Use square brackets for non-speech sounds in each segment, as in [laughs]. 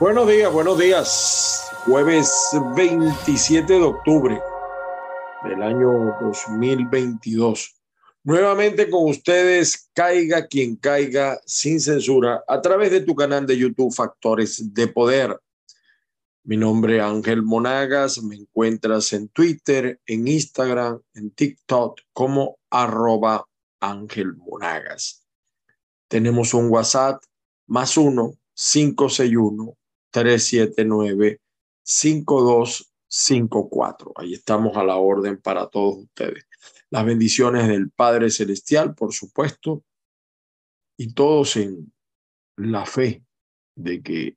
Buenos días, buenos días. Jueves 27 de octubre del año 2022. Nuevamente con ustedes, caiga quien caiga sin censura a través de tu canal de YouTube Factores de Poder. Mi nombre es Ángel Monagas, me encuentras en Twitter, en Instagram, en TikTok como arroba Ángel Monagas. Tenemos un WhatsApp más uno, cinco, seis, uno, 379-5254. Ahí estamos a la orden para todos ustedes. Las bendiciones del Padre Celestial, por supuesto, y todos en la fe de que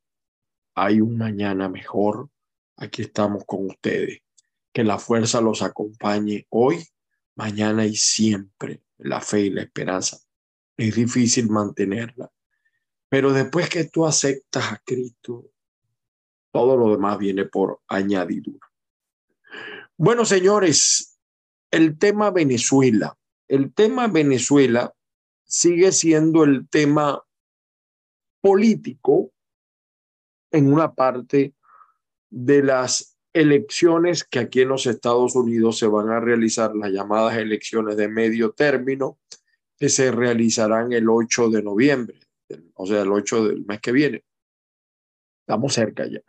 hay un mañana mejor. Aquí estamos con ustedes. Que la fuerza los acompañe hoy, mañana y siempre. La fe y la esperanza. Es difícil mantenerla. Pero después que tú aceptas a Cristo, todo lo demás viene por añadidura. Bueno, señores, el tema Venezuela. El tema Venezuela sigue siendo el tema político en una parte de las elecciones que aquí en los Estados Unidos se van a realizar, las llamadas elecciones de medio término, que se realizarán el 8 de noviembre, o sea, el 8 del mes que viene. Estamos cerca ya.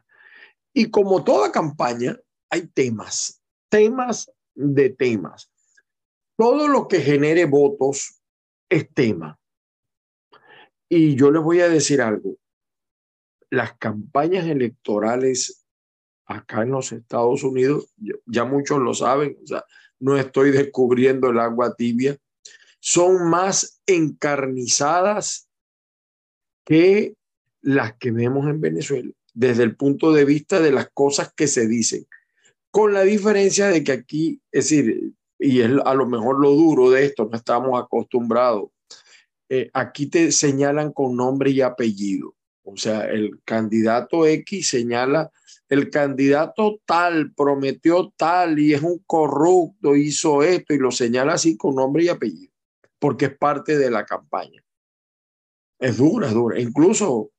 Y como toda campaña, hay temas, temas de temas. Todo lo que genere votos es tema. Y yo les voy a decir algo. Las campañas electorales acá en los Estados Unidos, ya muchos lo saben, o sea, no estoy descubriendo el agua tibia, son más encarnizadas que las que vemos en Venezuela desde el punto de vista de las cosas que se dicen, con la diferencia de que aquí, es decir, y es a lo mejor lo duro de esto, no estamos acostumbrados, eh, aquí te señalan con nombre y apellido, o sea, el candidato X señala, el candidato tal prometió tal y es un corrupto, hizo esto y lo señala así con nombre y apellido, porque es parte de la campaña. Es dura, es dura. Incluso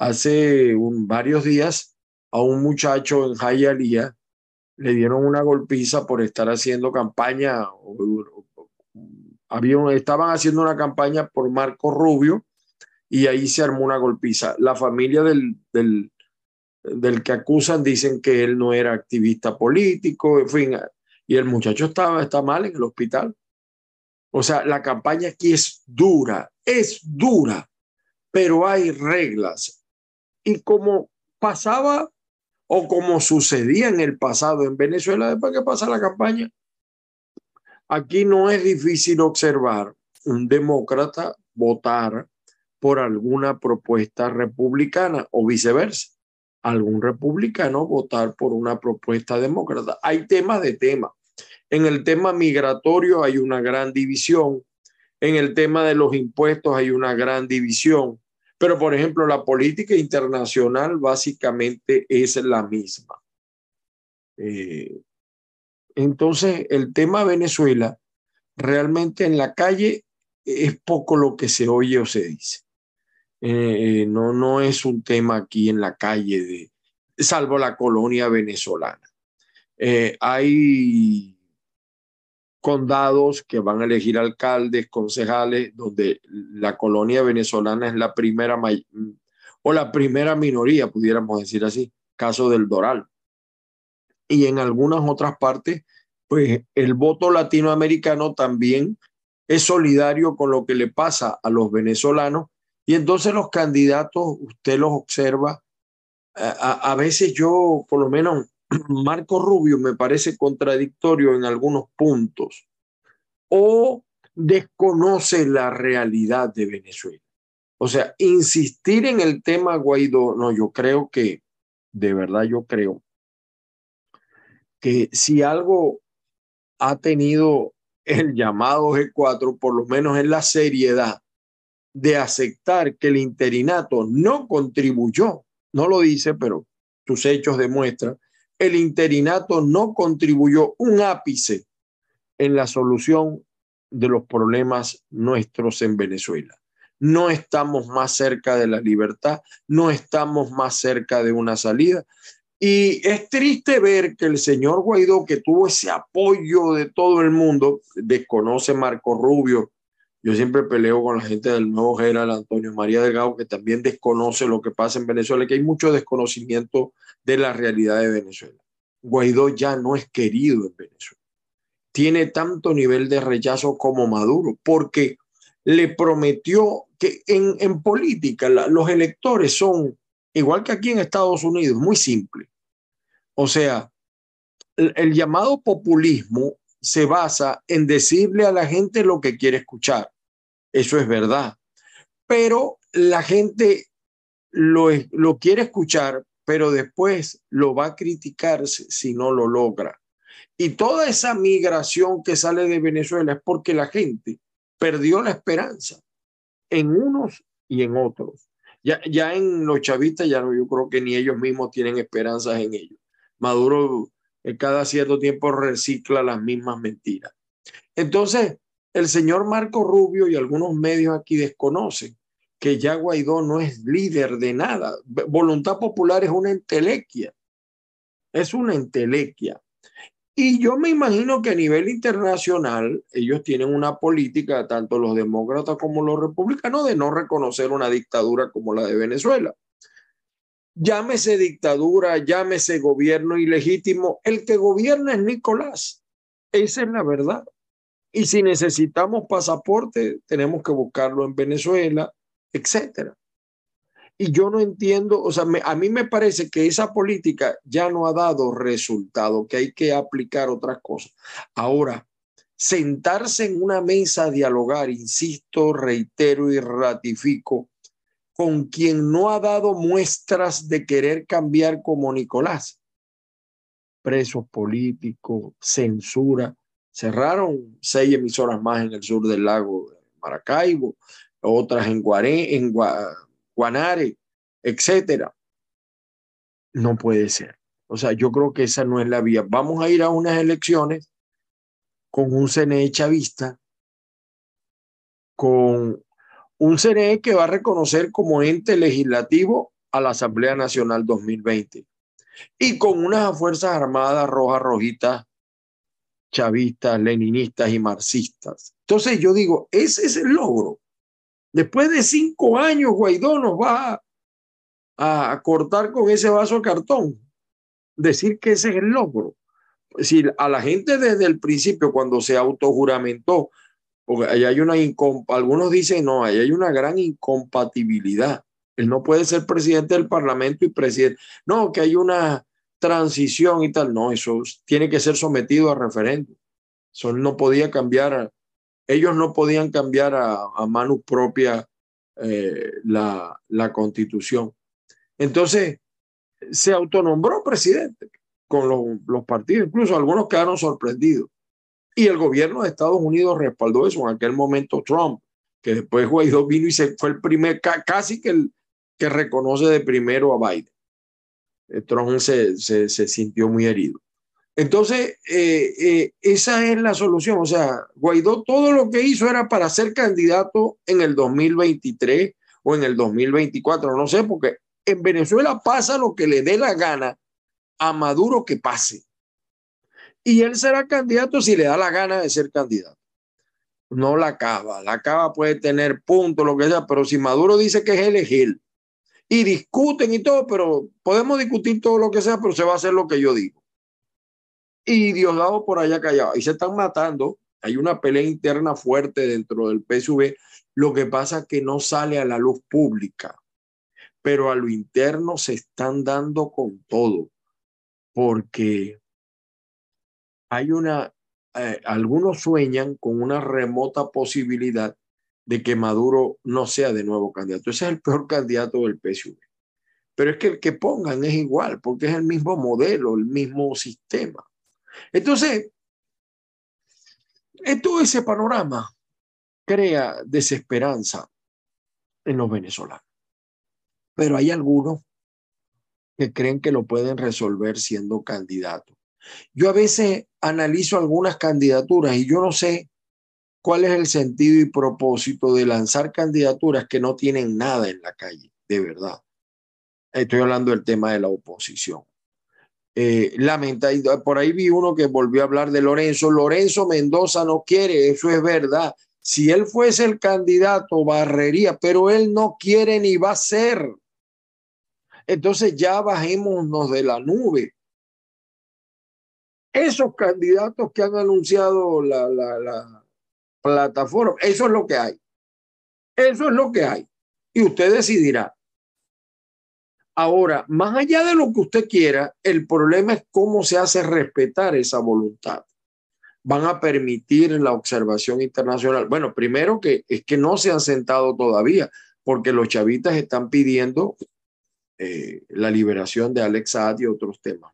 hace varios días a un muchacho en Jayalía le dieron una golpiza por estar haciendo campaña. estaban haciendo una campaña por Marco Rubio y ahí se armó una golpiza. La familia del, del, del que acusan dicen que él no era activista político, en fin, y el muchacho estaba, está mal en el hospital. O sea, la campaña aquí es dura, es dura, pero hay reglas, y como pasaba o como sucedía en el pasado en Venezuela después que pasa la campaña, aquí no es difícil observar un demócrata votar por alguna propuesta republicana o viceversa. Algún republicano votar por una propuesta demócrata. Hay temas de tema. En el tema migratorio hay una gran división. En el tema de los impuestos hay una gran división. Pero, por ejemplo, la política internacional básicamente es la misma. Eh, entonces, el tema Venezuela, realmente en la calle es poco lo que se oye o se dice. Eh, no, no es un tema aquí en la calle, de, salvo la colonia venezolana. Eh, hay condados que van a elegir alcaldes, concejales, donde la colonia venezolana es la primera o la primera minoría, pudiéramos decir así, caso del Doral. Y en algunas otras partes, pues el voto latinoamericano también es solidario con lo que le pasa a los venezolanos y entonces los candidatos, usted los observa, a, a veces yo, por lo menos [clears throat] Marco Rubio me parece contradictorio en algunos puntos o desconoce la realidad de Venezuela. O sea, insistir en el tema Guaidó, no, yo creo que, de verdad yo creo, que si algo ha tenido el llamado G4, por lo menos en la seriedad de aceptar que el interinato no contribuyó, no lo dice, pero sus hechos demuestran el interinato no contribuyó un ápice en la solución de los problemas nuestros en Venezuela. no estamos más cerca de la libertad, no estamos más cerca de una salida. Y es triste ver que el señor Guaidó, que tuvo ese apoyo de todo el mundo, desconoce Marco Rubio. Yo siempre peleo con la gente del nuevo general Antonio María Delgado, que también desconoce lo que pasa en Venezuela, que hay mucho desconocimiento de la realidad de Venezuela. Guaidó ya no es querido en Venezuela. Tiene tanto nivel de rechazo como Maduro, porque le prometió que en, en política los electores son, igual que aquí en Estados Unidos, muy simples o sea, el, llamado populismo se basa en decirle a la gente lo que quiere escuchar. Eso es verdad. Pero la gente lo, lo quiere escuchar, pero después lo va a criticar si no lo logra. Y toda esa migración que sale de Venezuela es porque la gente perdió la esperanza en unos y en otros. Ya, ya en los chavistas, ya no, yo creo que ni ellos mismos tienen esperanzas en ellos. Maduro eh, cada cierto tiempo recicla las mismas mentiras. Entonces, el señor Marco Rubio y algunos medios aquí desconocen que ya Guaidó no es líder de nada. Voluntad Popular es una entelequia. Es una entelequia. Y yo me imagino que a nivel internacional ellos tienen una política, tanto los demócratas como los republicanos, de no reconocer una dictadura como la de Venezuela. Llámese dictadura, llámese gobierno ilegítimo, el que gobierna es Nicolás. Esa es la verdad. Y si necesitamos pasaporte, tenemos que buscarlo en Venezuela, etcétera. Y yo no entiendo, o sea, a mí me parece que esa política ya no ha dado resultado, que hay que aplicar otras cosas. Ahora, sentarse en una mesa a dialogar, insisto, reitero y ratifico, con quien no ha dado muestras de querer cambiar como Nicolás. Presos políticos, censura. Cerraron seis emisoras más en el sur del lago Maracaibo, otras en, en Guanare, etcétera. No puede ser. O sea, yo creo que esa no es la vía. Vamos a ir a unas elecciones con un CNE chavista, con un CNE que va a reconocer como ente legislativo a la Asamblea Nacional 2020 y con unas Fuerzas Armadas rojas, rojitas, chavistas, leninistas y marxistas. Entonces yo digo, ese es el logro. Después de cinco años, Guaidó nos va a, cortar con ese vaso de cartón. Decir que ese es el logro. Si a la gente desde el principio, cuando se autojuramentó, porque ahí hay una algunos dicen, no, ahí hay una gran incompatibilidad. Él no puede ser presidente del Parlamento y presidente. No, que hay una transición y tal. No, eso tiene que ser sometido a referéndum. Eso no podía cambiar, ellos no podían cambiar a, a mano propia eh, la, la constitución. Entonces, se autonombró presidente con los, los partidos, incluso algunos quedaron sorprendidos. Y el gobierno de Estados Unidos respaldó eso en aquel momento Trump, que después Guaidó vino y se fue el primer, casi que el que reconoce de primero a Biden. Eh, Trump se, se, sintió muy herido. Entonces, eh, eh, esa es la solución. O sea, Guaidó todo lo que hizo era para ser candidato en el 2023 o en el 2024, no sé, porque en Venezuela pasa lo que le dé la gana a Maduro que pase y él será candidato si le da la gana de ser candidato. No la cava, la cava puede tener puntos, lo que sea, pero si Maduro dice que es elegir y discuten y todo, pero podemos discutir todo lo que sea, pero se va a hacer lo que yo digo. Y Diosdado por allá callado, y se están matando, hay una pelea interna fuerte dentro del PSV, lo que pasa es que no sale a la luz pública, pero a lo interno se están dando con todo, porque hay una, eh, algunos sueñan con una remota posibilidad de que Maduro no sea de nuevo candidato. Ese es el peor candidato del PSUV. Pero es que el que pongan es igual, porque es el mismo modelo, el mismo sistema. Entonces, todo ese panorama crea desesperanza en los venezolanos. Pero hay algunos que creen que lo pueden resolver siendo candidatos. Yo a veces analizo algunas candidaturas y yo no sé ¿cuál es el sentido y propósito de lanzar candidaturas que no tienen nada en la calle, de verdad? Estoy hablando del tema de la oposición. Eh, por ahí vi uno que volvió a hablar de Lorenzo. Lorenzo Mendoza no quiere, eso es verdad. Si él fuese el candidato, barrería, pero él no quiere ni va a ser. Entonces ya bajémonos de la nube. Esos candidatos que han anunciado la, la, la plataforma, eso es lo que hay. Eso es lo que hay. Y usted decidirá. Ahora, más allá de lo que usted quiera, el problema es cómo se hace respetar esa voluntad. Van a permitir la observación internacional. Bueno, primero que es que no se han sentado todavía, porque los chavitas están pidiendo eh, la liberación de Alex Saad y otros temas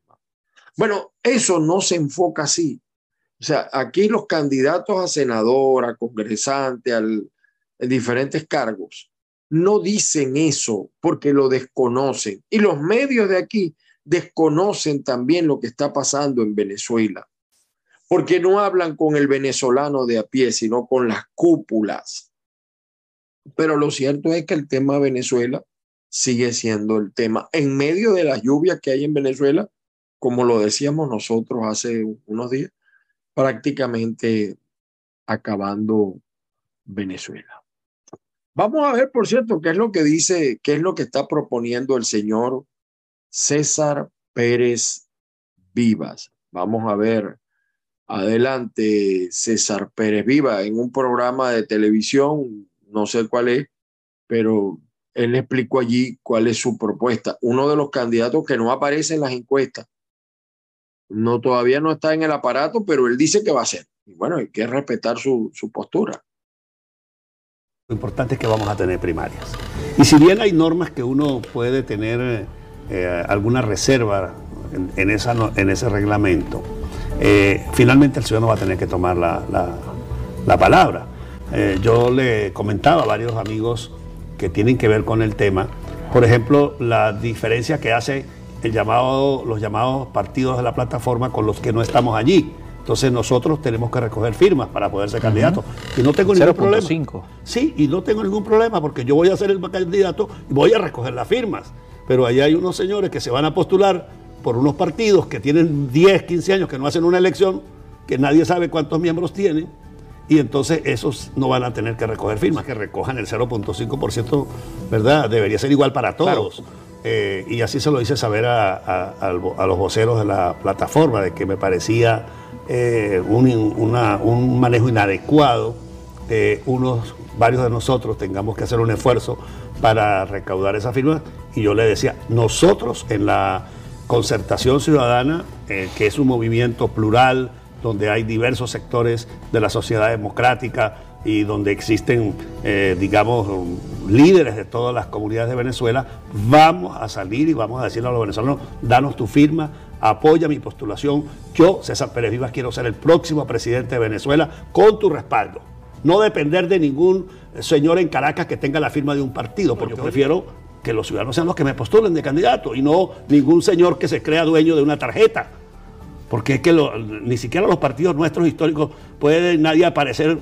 Bueno, eso no se enfoca así. O sea, aquí los candidatos a senador, a congresante, al, en diferentes cargos, no dicen eso porque lo desconocen. Y los medios de aquí desconocen también lo que está pasando en Venezuela, porque no hablan con el venezolano de a pie, sino con las cúpulas. Pero lo cierto es que el tema Venezuela sigue siendo el tema. En medio de las lluvias que hay en Venezuela, como lo decíamos nosotros hace unos días, prácticamente acabando Venezuela. Vamos a ver, por cierto, qué es lo que dice, qué es lo que está proponiendo el señor César Pérez Vivas. Vamos a ver. Adelante, César Pérez Vivas, en un programa de televisión, no sé cuál es, pero él explicó allí cuál es su propuesta. Uno de los candidatos que no aparece en las encuestas, no todavía no está en el aparato, pero él dice que va a ser. Y bueno, hay que respetar su, su postura. Lo importante es que vamos a tener primarias. Y si bien hay normas que uno puede tener eh, alguna reserva en, esa, en ese reglamento, eh, finalmente el ciudadano va a tener que tomar la, la, palabra. Eh, yo le comentaba a varios amigos que tienen que ver con el tema, por ejemplo, la diferencia que hace el llamado, los llamados partidos de la plataforma con los que no estamos allí. Entonces nosotros tenemos que recoger firmas para poder ser candidatos. Y no tengo ningún problema. Sí, y no tengo ningún problema porque yo voy a ser el candidato y voy a recoger las firmas. Pero allá hay unos señores que se van a postular por unos partidos que tienen 10, 15 años que no hacen una elección, que nadie sabe cuántos miembros tienen, y entonces esos no van a tener que recoger firmas, que recojan el 0.5%, ¿verdad? Debería ser igual para todos. Eh, y así se lo hice saber a, los voceros de la plataforma, de que me parecía eh, un, manejo inadecuado, unos, varios de nosotros tengamos que hacer un esfuerzo para recaudar esa firma. Y yo le decía, nosotros en la concertación ciudadana, eh, que es un movimiento plural, donde hay diversos sectores de la sociedad democrática y donde existen, eh, digamos, líderes de todas las comunidades de Venezuela, vamos a salir y vamos a decirle a los venezolanos, danos tu firma, apoya mi postulación. Yo, César Pérez Vivas, quiero ser el próximo presidente de Venezuela con tu respaldo. No depender de ningún señor en Caracas que tenga la firma de un partido, porque yo prefiero que los ciudadanos sean los que me postulen de candidato y no ningún señor que se crea dueño de una tarjeta. Porque es que ni siquiera los partidos nuestros históricos puede nadie aparecer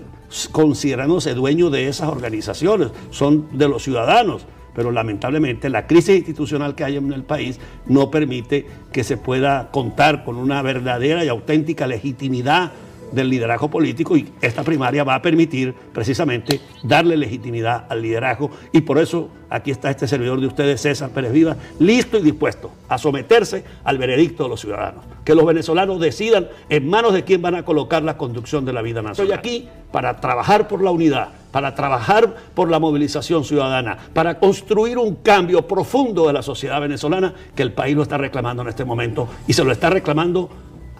considerándose dueño de esas organizaciones, son de los ciudadanos. Pero lamentablemente la crisis institucional que hay en el país no permite que se pueda contar con una verdadera y auténtica legitimidad del liderazgo político y esta primaria va a permitir precisamente darle legitimidad al liderazgo y por eso aquí está este servidor de ustedes, César Pérez Viva, listo y dispuesto a someterse al veredicto de los ciudadanos. Que los venezolanos decidan en manos de quién van a colocar la conducción de la vida nacional. Estoy aquí para trabajar por la unidad, para trabajar por la movilización ciudadana, para construir un cambio profundo de la sociedad venezolana que el país lo está reclamando en este momento y se lo está reclamando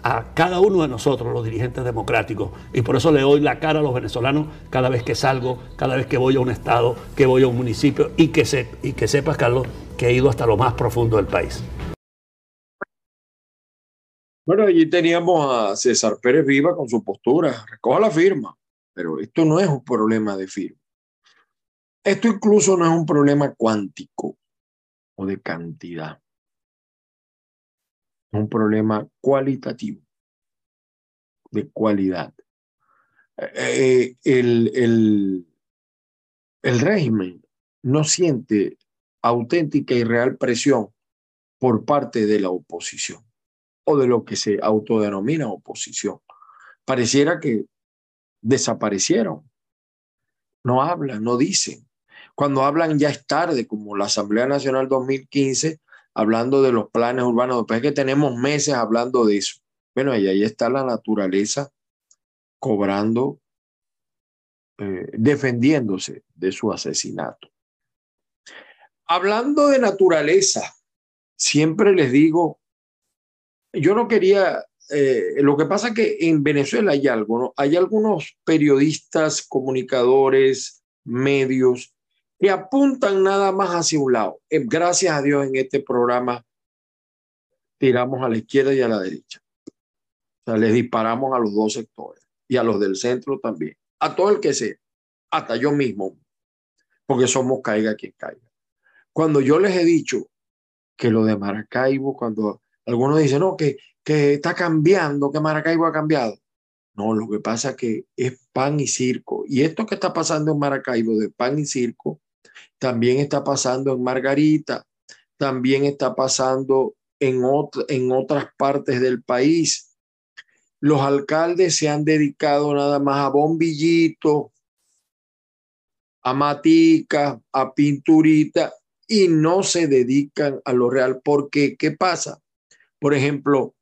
a cada uno de nosotros, los dirigentes democráticos. Y por eso le doy la cara a los venezolanos cada vez que salgo, cada vez que voy a un estado, que voy a un municipio y que, se, y que sepas, Carlos, que he ido hasta lo más profundo del país. Bueno, allí teníamos a César Pérez Viva con su postura, recoja la firma. Pero esto no es un problema de firma. Esto incluso no es un problema cuántico o de cantidad. Es un problema cualitativo, de cualidad. eh, el, el, el régimen no siente auténtica y real presión por parte de la oposición o de lo que se autodenomina oposición. Pareciera que desaparecieron. No hablan, no dicen. Cuando hablan ya es tarde, como la Asamblea Nacional 2015, hablando de los planes urbanos. Después que tenemos meses hablando de eso. Bueno, y ahí está la naturaleza cobrando, eh, defendiéndose de su asesinato. Hablando de naturaleza, siempre les digo, yo no quería, eh, lo que pasa que en Venezuela hay algo, hay algunos periodistas, comunicadores, medios apuntan nada más hacia un lado. Eh, gracias a Dios en este programa tiramos a la izquierda y a la derecha. O sea, les disparamos a los dos sectores y a los del centro también, a todo el que sea, hasta yo mismo, porque somos caiga quien caiga. Cuando yo les he dicho que lo de Maracaibo, cuando algunos dicen, no, que, que está cambiando, que Maracaibo ha cambiado. No, lo que pasa es que es pan y circo. Y esto que está pasando en Maracaibo de pan y circo, también está pasando en Margarita, también está pasando en, otras partes del país. Los alcaldes se han dedicado nada más a bombillitos, a matica, a pinturita, y no se dedican a lo real. Porque, ¿qué pasa? Por ejemplo,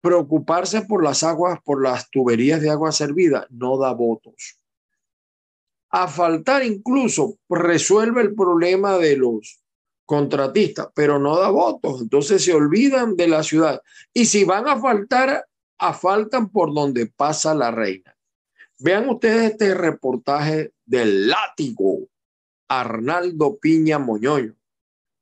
preocuparse por las aguas, por las tuberías de agua servida, no da votos. A faltar incluso resuelve el problema de los contratistas, pero no da votos. Entonces se olvidan de la ciudad. Y si van a faltar, faltan por donde pasa la reina. Vean ustedes este reportaje del látigo Arnaldo Piña Moñoño.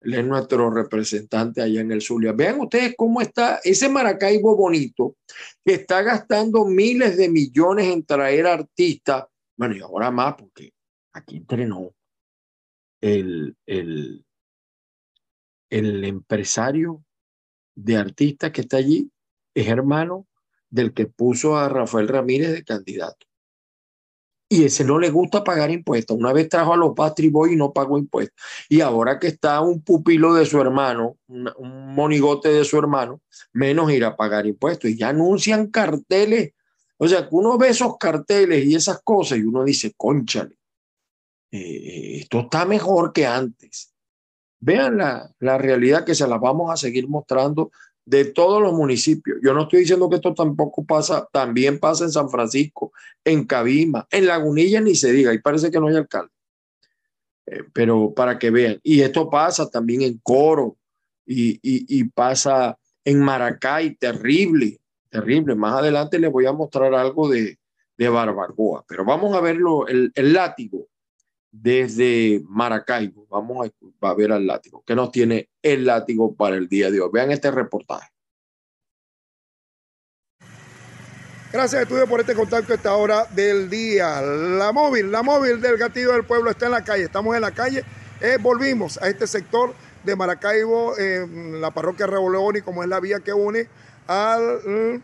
Él es nuestro representante allá en el Zulia. Vean ustedes cómo está ese Maracaibo bonito que está gastando miles de millones en traer artistas. Bueno, y ahora más, porque aquí entrenó el, el, el empresario de artistas que está allí, es hermano del que puso a Rafael Ramírez de candidato y ese no le gusta pagar impuestos. Una vez trajo a los Patri Boy y no pagó impuestos. Y ahora que está un pupilo de su hermano, un, monigote de su hermano, menos ir a pagar impuestos. Y ya anuncian carteles. O sea, uno ve esos carteles y esas cosas y uno dice, conchale, eh, esto está mejor que antes. Vean la, la realidad que se la vamos a seguir mostrando de todos los municipios. Yo no estoy diciendo que esto tampoco pasa, también pasa en San Francisco, en Cabima, en Lagunilla ni se diga, y parece que no hay alcalde. Eh, pero para que vean, y esto pasa también en Coro y, y, pasa en Maracay, terrible, terrible. Más adelante les voy a mostrar algo de, de Barbacoa, pero vamos a verlo, el, el látigo desde Maracaibo. Vamos a, ver al látigo. ¿Qué nos tiene el látigo para el día de hoy? Vean este reportaje. Gracias, Estudio, por este contacto a esta hora del día. La móvil, la móvil del Gatillo del Pueblo está en la calle. Estamos en la calle. Eh, volvimos a este sector de Maracaibo, en la parroquia y como es la vía que une al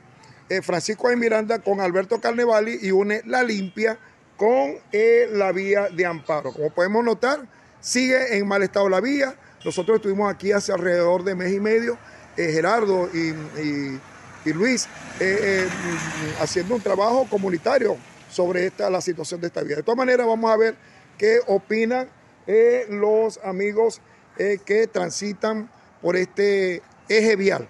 eh, Francisco de Miranda con Alberto Carnevali y une La Limpia con eh, la vía de amparo. Como podemos notar, sigue en mal estado la vía. Nosotros estuvimos aquí hace alrededor de mes y medio, eh, Gerardo y, Luis, eh, haciendo un trabajo comunitario sobre esta, la situación de esta vía. De todas maneras, vamos a ver qué opinan los amigos que transitan por este eje vial.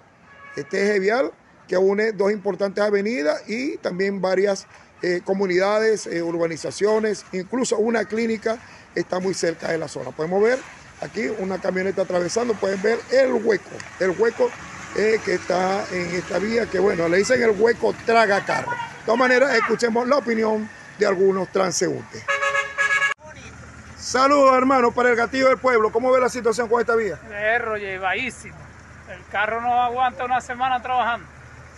Este eje vial que une dos importantes avenidas y también varias eh, comunidades, eh, urbanizaciones, incluso una clínica está muy cerca de la zona. Podemos ver aquí una camioneta atravesando, pueden ver el hueco, el hueco eh, que está en esta vía, que bueno, le dicen el hueco traga carro. De todas maneras, escuchemos la opinión de algunos transeúntes. Saludos hermano para el gatillo del pueblo. ¿Cómo ve la situación con esta vía? Erro, llevadísimo. El carro no aguanta una semana trabajando.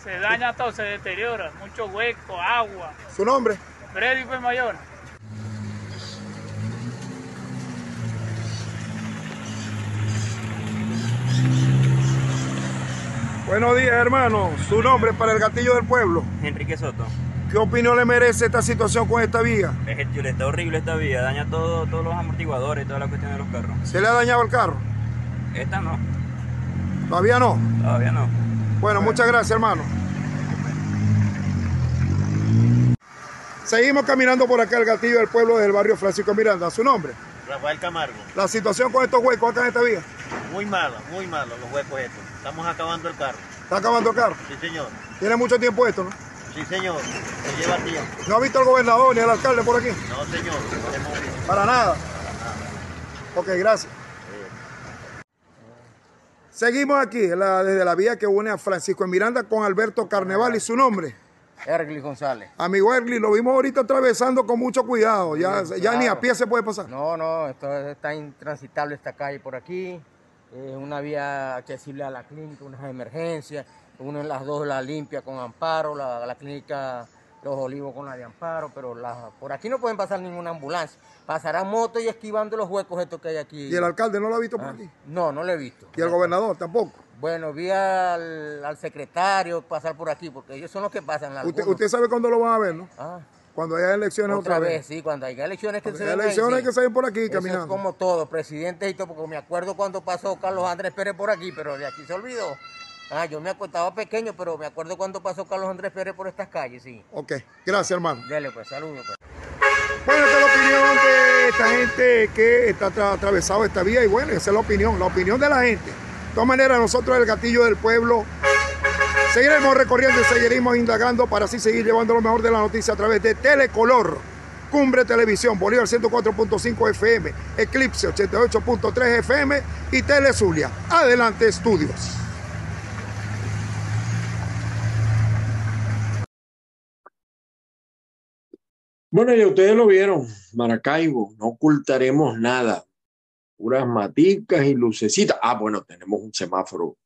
Se daña todo, se deteriora, mucho hueco, agua. ¿Su nombre? Freddy Mayor. Buenos días, hermano. Su nombre para el gatillo del pueblo. Enrique Soto. ¿Qué opinión le merece esta situación con esta vía? Está horrible esta vía, daña todo, todos los amortiguadores, toda la cuestión de los carros. ¿Se le ha dañado el carro? Esta no. ¿Todavía no? Todavía no. Bueno, muchas gracias, hermano. Seguimos caminando por acá el gatillo del pueblo del barrio Francisco Miranda. ¿Su nombre? Rafael Camargo. La situación con estos huecos acá en esta vía. Muy mala, muy malo los huecos estos. Estamos acabando el carro. ¿Está acabando el carro? Sí, señor. Tiene mucho tiempo esto, ¿no? Sí, señor. Se lleva tiempo. ¿No ha visto al gobernador ni al alcalde por aquí? No, señor. No hemos visto. Para nada. Ok, gracias. Seguimos aquí la- desde la vía que une a Francisco de Miranda con Alberto Carneval y su nombre. Ergli González. Amigo Erli, lo vimos ahorita atravesando con mucho cuidado. Ya, ya ni a pie se puede pasar. No, no, esto está intransitable esta calle por aquí. Es una vía accesible a la clínica, unas emergencias. Una en las dos la limpia con amparo, la, la clínica Los Olivos con la de amparo, pero la- por aquí no pueden pasar ninguna ambulancia. Pasarán motos y esquivando los huecos estos que hay aquí. ¿Y el alcalde no lo ha visto por Ah, aquí? No, no lo he visto. ¿Y el gobernador tampoco? Bueno, vi al, al secretario pasar por aquí, porque ellos son los que pasan. Usted, algunos. usted sabe cuándo lo van a ver, ¿no? Ah, Cuando haya elecciones otra, otra vez. vez, sí, cuando haya elecciones que Cuando se ahí, elecciones sí. hay que salir por aquí Eso caminando. Es como todo, presidente y todo, porque me acuerdo cuando pasó Carlos Andrés Pérez por aquí, pero de aquí se olvidó. Ah, yo me estaba pequeño, pero me acuerdo cuando pasó Carlos Andrés Pérez por estas calles, sí. Ok, gracias hermano. Dele pues, saludos pues. Bueno, esta es la opinión de esta gente que está atravesado esta vía y bueno, esa es la opinión, la opinión de la gente. De todas maneras, nosotros el Gatillo del Pueblo seguiremos recorriendo y seguiremos indagando para así seguir llevando lo mejor de la noticia a través de Telecolor, Cumbre Televisión, Bolívar 104.5 FM, Eclipse 88.3 FM y Telezulia. Adelante, estudios. Bueno, ya ustedes lo vieron, Maracaibo, no ocultaremos nada. Puras maticas y lucecitas. Ah, bueno, tenemos un semáforo,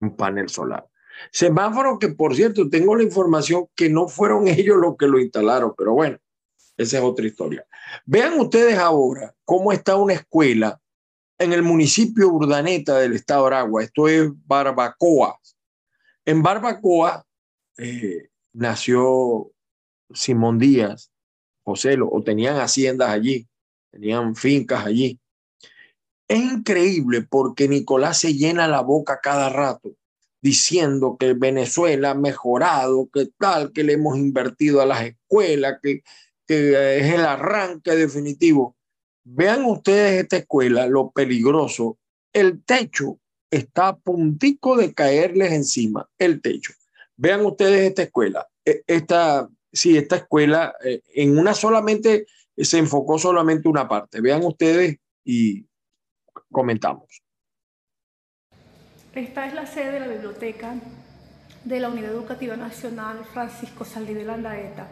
un panel solar. Semáforo que, por cierto, tengo la información que no fueron [laughs] ellos los que lo instalaron, pero bueno, esa es otra historia. Vean ustedes ahora cómo está una escuela en el municipio Urdaneta del estado de Aragua. Esto es Barbacoa. En Barbacoa eh, nació Simón Díaz, José, o tenían haciendas allí, tenían fincas allí. Es increíble porque Nicolás se llena la boca cada rato diciendo que Venezuela ha mejorado, que tal, que le hemos invertido a las escuelas, que, que es el arranque definitivo. Vean ustedes esta escuela, lo peligroso. El techo está a puntico de caerles encima, el techo. Vean ustedes esta escuela. E- Esta, sí, esta escuela eh, en una solamente se enfocó solamente una parte. Vean ustedes y comentamos. Esta es la sede de la biblioteca de la Unidad Educativa Nacional Francisco Saldívar Landaeta,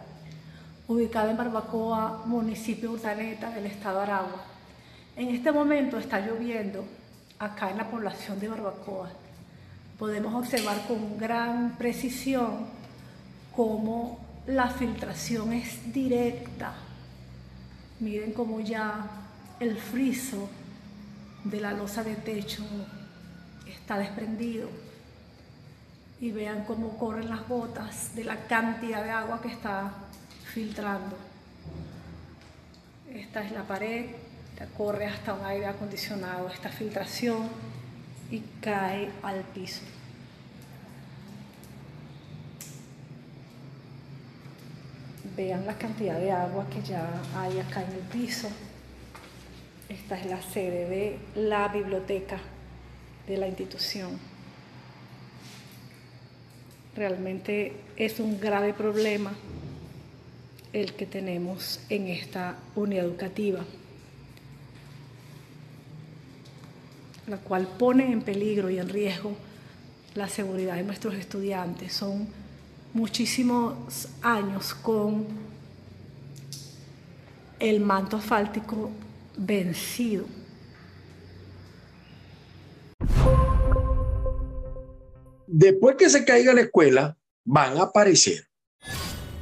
ubicada en Barbacoa, municipio de Urdaneta del estado Aragua. En este momento está lloviendo acá en la población de Barbacoa. Podemos observar con gran precisión cómo la filtración es directa. Miren cómo ya el friso de la losa de techo está desprendido y vean cómo corren las gotas de la cantidad de agua que está filtrando. Esta es la pared, corre hasta un aire acondicionado, esta filtración y cae al piso. Vean la cantidad de agua que ya hay acá en el piso. Esta es la sede de la biblioteca de la institución. Realmente es un grave problema el que tenemos en esta unidad educativa, la cual pone en peligro y en riesgo la seguridad de nuestros estudiantes. Son muchísimos años con el manto asfáltico vencido. Después que se caiga la escuela, van a aparecer.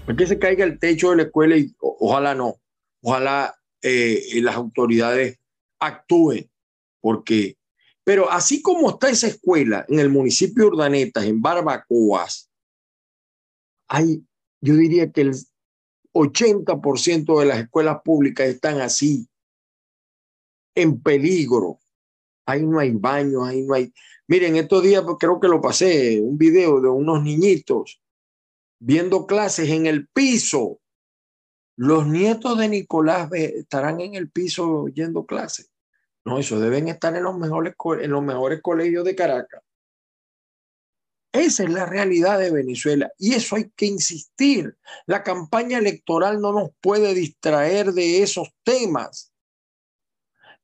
Después que se caiga el techo de la escuela, y ojalá no, ojalá eh, las autoridades actúen, porque, pero así como está esa escuela en el municipio de Urdaneta, en Barbacoas, hay yo diría que el 80% de las escuelas públicas están así, en peligro. Ahí no hay baños, ahí no hay... Miren, estos días creo que lo pasé, un video de unos niñitos viendo clases en el piso. Los nietos de Nicolás estarán en el piso yendo clases. No, eso deben estar en los mejores, en los mejores colegios de Caracas. Esa es la realidad de Venezuela y eso hay que insistir. La campaña electoral no nos puede distraer de esos temas.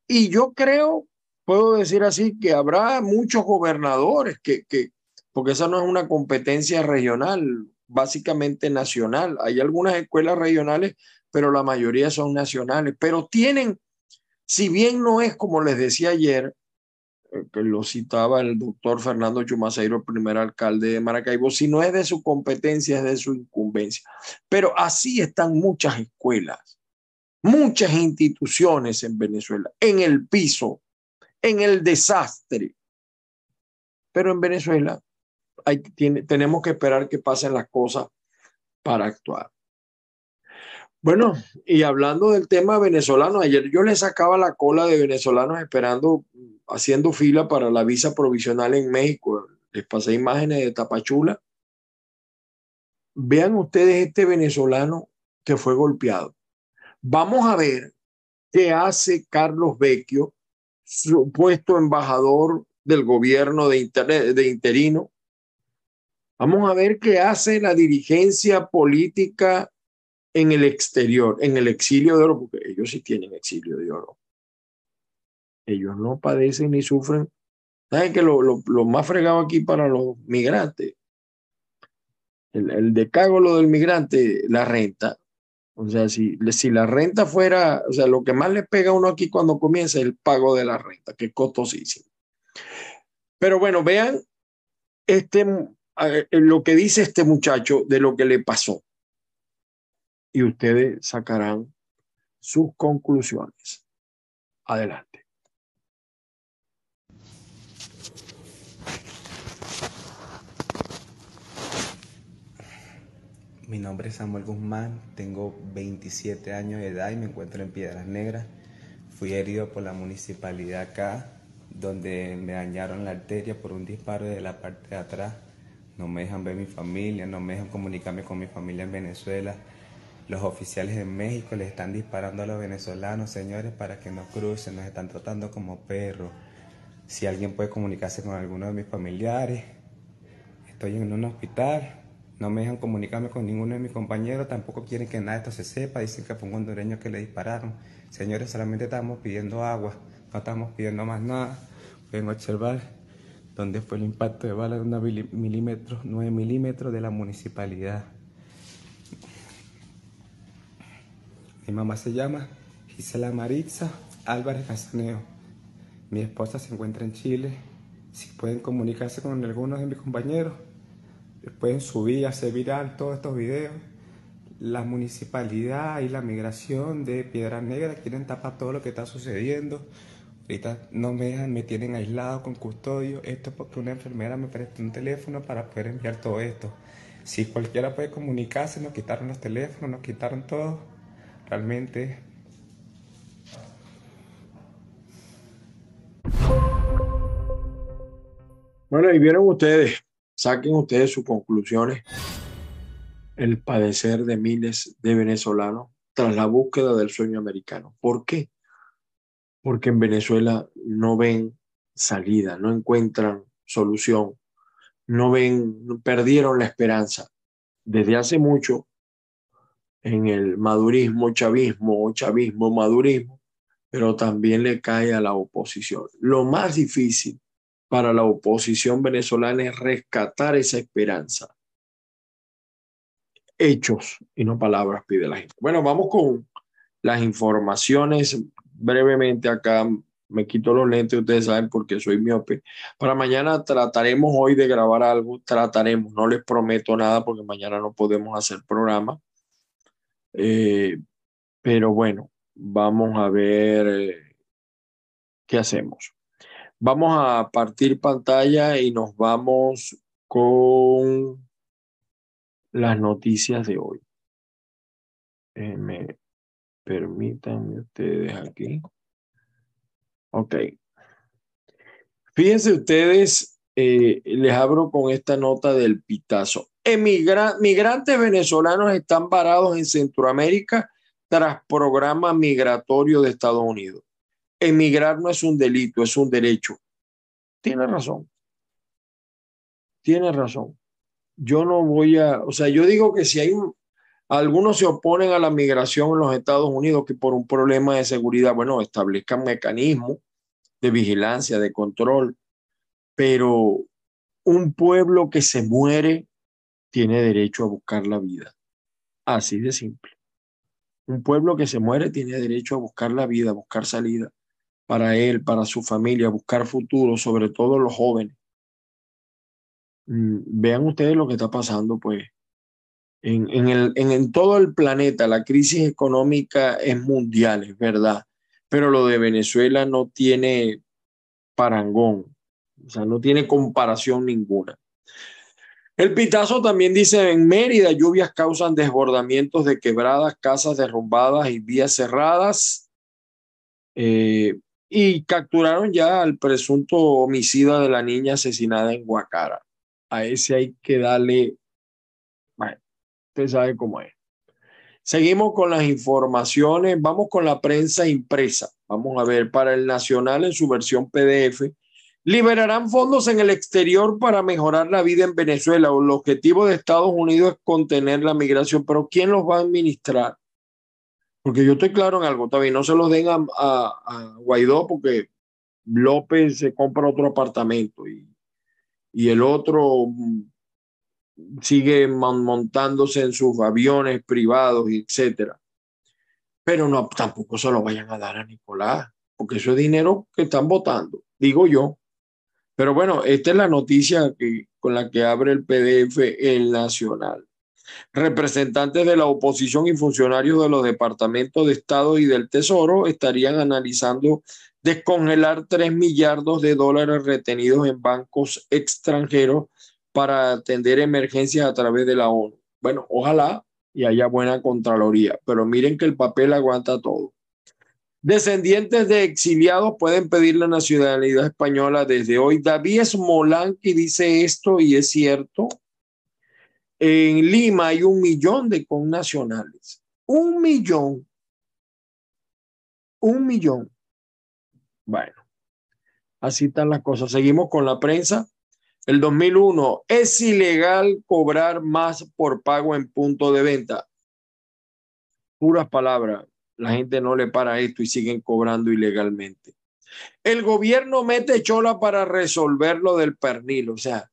Y yo creo, puedo decir así, que habrá muchos gobernadores que, que porque esa no es una competencia regional, básicamente nacional. Hay algunas escuelas regionales, pero la mayoría son nacionales, pero tienen, si bien no es como les decía ayer, que lo citaba el doctor Fernando Chumaceiro, el primer alcalde de Maracaibo, si no es de su competencia, es de su incumbencia. Pero así están muchas escuelas, muchas instituciones en Venezuela, en el piso, en el desastre. Pero en Venezuela hay, tiene, tenemos que esperar que pasen las cosas para actuar. Bueno, y hablando del tema venezolano, ayer yo le sacaba la cola de venezolanos esperando, haciendo fila para la visa provisional en México. Les pasé imágenes de Tapachula. Vean ustedes este venezolano que fue golpeado. Vamos a ver qué hace Carlos Vecchio, supuesto embajador del gobierno de, de interino. Vamos a ver qué hace la dirigencia política en el exterior, en el exilio de oro, porque ellos sí tienen exilio de oro. Ellos no padecen ni sufren. ¿Saben que lo, lo, más fregado aquí para los migrantes? El, el decago lo del migrante, la renta. O sea, si, si la renta fuera, o sea, lo que más le pega a uno aquí cuando comienza es el pago de la renta, que es costosísimo. Pero bueno, vean este, eh, lo que dice este muchacho de lo que le pasó y ustedes sacarán sus conclusiones. Adelante. Mi nombre es Samuel Guzmán, tengo 27 años de edad y me encuentro en Piedras Negras. Fui herido por la municipalidad acá, donde me dañaron la arteria por un disparo de la parte de atrás. No me dejan ver mi familia, no me dejan comunicarme con mi familia en Venezuela. Los oficiales de México les están disparando a los venezolanos, señores, para que no crucen, nos están tratando como perros. Si alguien puede comunicarse con alguno de mis familiares, estoy en un hospital, no me dejan comunicarme con ninguno de mis compañeros, tampoco quieren que nada de esto se sepa, dicen que fue un hondureño que le dispararon. Señores, solamente estamos pidiendo agua, no estamos pidiendo más nada. Pueden observar dónde fue el impacto de bala de 9 milímetros, 9 milímetros de la municipalidad. Mi mamá se llama Gisela Maritza Álvarez Casaneo. Mi esposa se encuentra en Chile. Si pueden comunicarse con algunos de mis compañeros, pueden subir, hacer viral todos estos videos. La municipalidad y la migración de Piedra Negra quieren tapar todo lo que está sucediendo. Ahorita no me dejan, me tienen aislado con custodio. Esto es porque una enfermera me prestó un teléfono para poder enviar todo esto. Si cualquiera puede comunicarse, nos quitaron los teléfonos, nos quitaron todo realmente Bueno, y vieron ustedes, saquen ustedes sus conclusiones, el padecer de miles de venezolanos tras la búsqueda del sueño americano. ¿Por qué? Porque en Venezuela no ven salida, no encuentran solución, no ven, perdieron la esperanza. Desde hace mucho en el madurismo, chavismo, chavismo, madurismo, pero también le cae a la oposición. Lo más difícil para la oposición venezolana es rescatar esa esperanza. Hechos y no palabras pide la gente. Bueno, vamos con las informaciones brevemente acá. Me quito los lentes, ustedes saben porque soy miope. Para mañana trataremos hoy de grabar algo, trataremos, no les prometo nada porque mañana no podemos hacer programa eh, pero bueno, vamos a ver eh, qué hacemos. Vamos a partir pantalla y nos vamos con las noticias de hoy. Me permítanme ustedes aquí. Ok. Fíjense ustedes, eh, les abro con esta nota del pitazo. migrantes venezolanos están parados en Centroamérica tras programa migratorio de Estados Unidos. Emigrar no es un delito, es un derecho. Tiene razón. Tiene razón. Yo no voy a, o sea, yo digo que si hay un, algunos se oponen a la migración en los Estados Unidos que por un problema de seguridad, bueno, establezcan mecanismos de vigilancia, de control, pero un pueblo que se muere tiene derecho a buscar la vida. Así de simple. Un pueblo que se muere tiene derecho a buscar la vida, a buscar salida para él, para su familia, buscar futuro, sobre todo los jóvenes. Mm, vean ustedes lo que está pasando, pues, en, en, el, en, en todo el planeta. La crisis económica es mundial, es verdad, pero lo de Venezuela no tiene parangón, o sea, no tiene comparación ninguna. El Pitazo también dice, en Mérida lluvias causan desbordamientos de quebradas, casas derrumbadas y vías cerradas. Eh, y capturaron ya al presunto homicida de la niña asesinada en Guacara. A ese hay que darle, bueno, usted sabe cómo es. Seguimos con las informaciones, vamos con la prensa impresa. Vamos a ver, para el Nacional en su versión PDF, liberarán fondos en el exterior para mejorar la vida en Venezuela. El objetivo de Estados Unidos es contener la migración, pero ¿quién los va a administrar? Porque yo estoy claro en algo, también no se los den a, Guaidó porque López se compra otro apartamento y, y el otro mm, sigue montándose en sus aviones privados, etcétera. Pero no, tampoco se lo vayan a dar a Nicolás, porque eso es dinero que están votando, digo yo. Pero bueno, esta es la noticia que, con la que abre el PDF el Nacional. Representantes de la oposición y funcionarios de los departamentos de Estado y del Tesoro estarían analizando descongelar 3 millardos de dólares retenidos en bancos extranjeros para atender emergencias a través de la ONU. Bueno, ojalá y haya buena contraloría, pero miren que el papel aguanta todo. Descendientes de exiliados pueden pedir la nacionalidad española desde hoy. David Smolanqui dice esto y es cierto. En Lima hay un millón de connacionales. Un millón. Un millón. Bueno, así están las cosas. Seguimos con la prensa. El 2001, es ilegal cobrar más por pago en punto de venta. Puras palabras la gente no le para esto y siguen cobrando ilegalmente. El gobierno mete chola para resolver lo del pernil, o sea,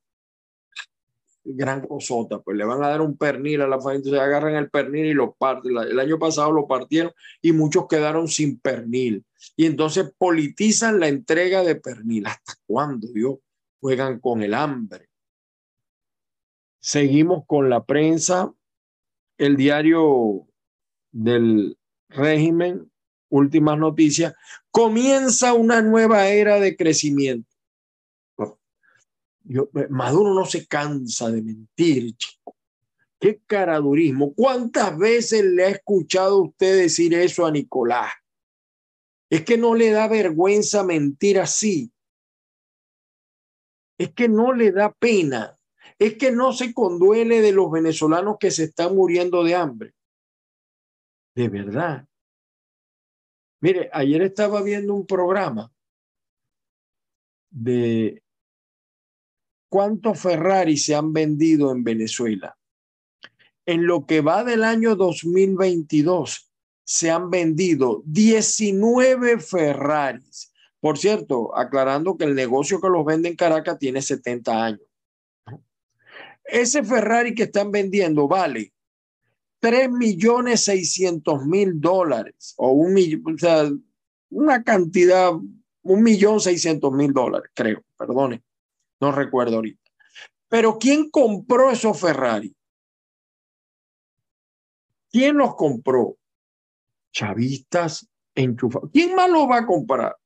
gran cosota, pues le van a dar un pernil a la familia, se agarran el pernil y lo parten. El año pasado lo partieron y muchos quedaron sin pernil. Y entonces politizan la entrega de pernil. ¿Hasta cuándo, Dios? Juegan con el hambre. Seguimos con la prensa. El diario del régimen, últimas noticias, comienza una nueva era de crecimiento. Maduro no se cansa de mentir, chico. Qué caradurismo. ¿Cuántas veces le ha escuchado usted decir eso a Nicolás? Es que no le da vergüenza mentir así. Es que no le da pena. Es que no se conduele de los venezolanos que se están muriendo de hambre de verdad. Mire, ayer estaba viendo un programa de cuántos Ferrari se han vendido en Venezuela. En lo que va del año 2022, se han vendido 19 Ferraris. Por cierto, aclarando que el negocio que los vende en Caracas tiene 70 años. Ese Ferrari que están vendiendo vale 3 millones 600 mil dólares o un millón, o sea, una cantidad, un millón 600 mil dólares, creo, perdone, no recuerdo ahorita. Pero ¿quién compró esos Ferrari? ¿Quién los compró? Chavistas enchufados. ¿Quién más los va a comprar?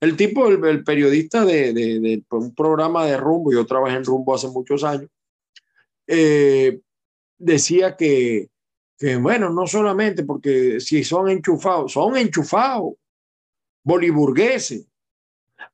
El tipo, el, periodista de, un programa de rumbo, yo trabajé en rumbo hace muchos años, eh, decía que, que, bueno, no solamente porque si son enchufados, son enchufados, boliburgueses.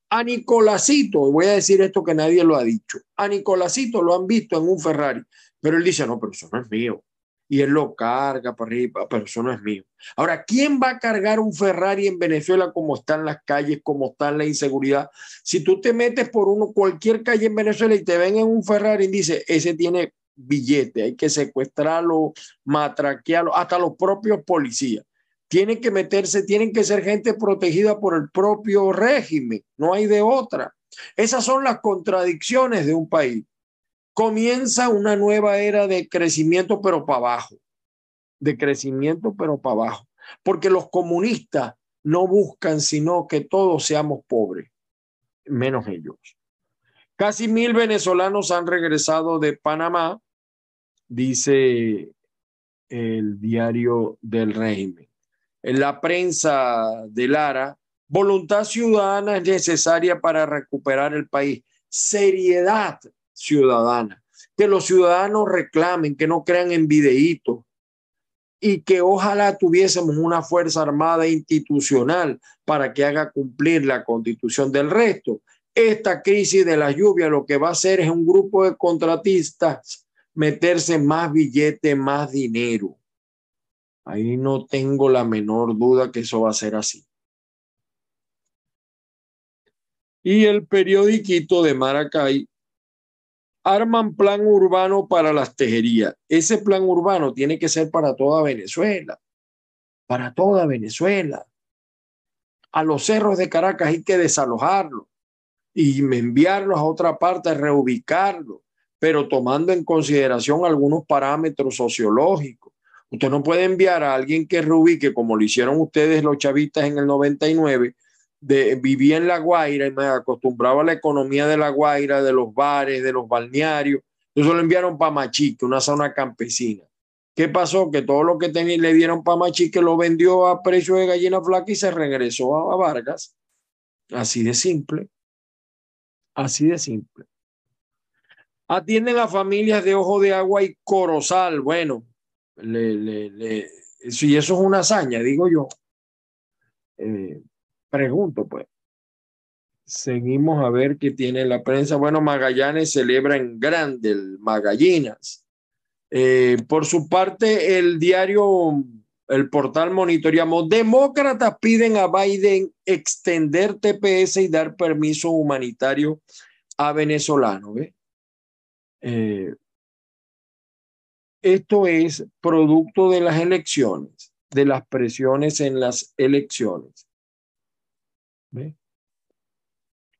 A Nicolásito, voy a decir esto que nadie lo ha dicho, a Nicolásito lo han visto en un Ferrari, pero él dice, no, pero eso no es mío. Y él lo carga para arriba, pero eso no es mío. Ahora, ¿quién va a cargar un Ferrari en Venezuela como están las calles, como está la inseguridad? Si tú te metes por uno, cualquier calle en Venezuela y te ven en un Ferrari y dice, ese tiene billete, hay que secuestrarlo, matraquearlo, hasta los propios policías. Tienen que meterse, tienen que ser gente protegida por el propio régimen, no hay de otra. Esas son las contradicciones de un país. Comienza una nueva era de crecimiento, pero para abajo. De crecimiento, pero para abajo. Porque los comunistas no buscan sino que todos seamos pobres, menos ellos. Casi mil venezolanos han regresado de Panamá, dice el diario del régimen. En la prensa de Lara, voluntad ciudadana es necesaria para recuperar el país. Seriedad ciudadana. Que los ciudadanos reclamen, que no crean en videitos y que ojalá tuviésemos una fuerza armada institucional para que haga cumplir la constitución del resto. Esta crisis de la lluvia lo que va a hacer es un grupo de contratistas meterse más billete, más dinero. Ahí no tengo la menor duda que eso va a ser así. Y el periodiquito de Maracay arman plan urbano para las tejerías. Ese plan urbano tiene que ser para toda Venezuela, para toda Venezuela. A los cerros de Caracas hay que desalojarlos y enviarlos a otra parte, reubicarlos, pero tomando en consideración algunos parámetros sociológicos. Usted no puede enviar a alguien que reubique, como lo hicieron ustedes los chavistas en el 99, vivía en La Guaira y me acostumbraba a la economía de La Guaira, de los bares, de los balnearios. Entonces lo enviaron para Machique, una zona campesina. ¿Qué pasó? Que todo lo que tenía, le dieron para Machique lo vendió a precio de gallina flaca y se regresó a Vargas. Así de simple. Así de simple. Atienden a familias de Ojo de Agua y Corozal. Bueno, le, le, le, si eso es una hazaña, digo yo. Eh, Pregunto, pues. Seguimos a ver qué tiene la prensa. Bueno, Magallanes celebra en grande el Magallinas. Eh, por su parte, el diario, el portal monitoreamos, demócratas piden a Biden extender TPS y dar permiso humanitario a venezolanos. Eh, esto es producto de las elecciones, de las presiones en las elecciones.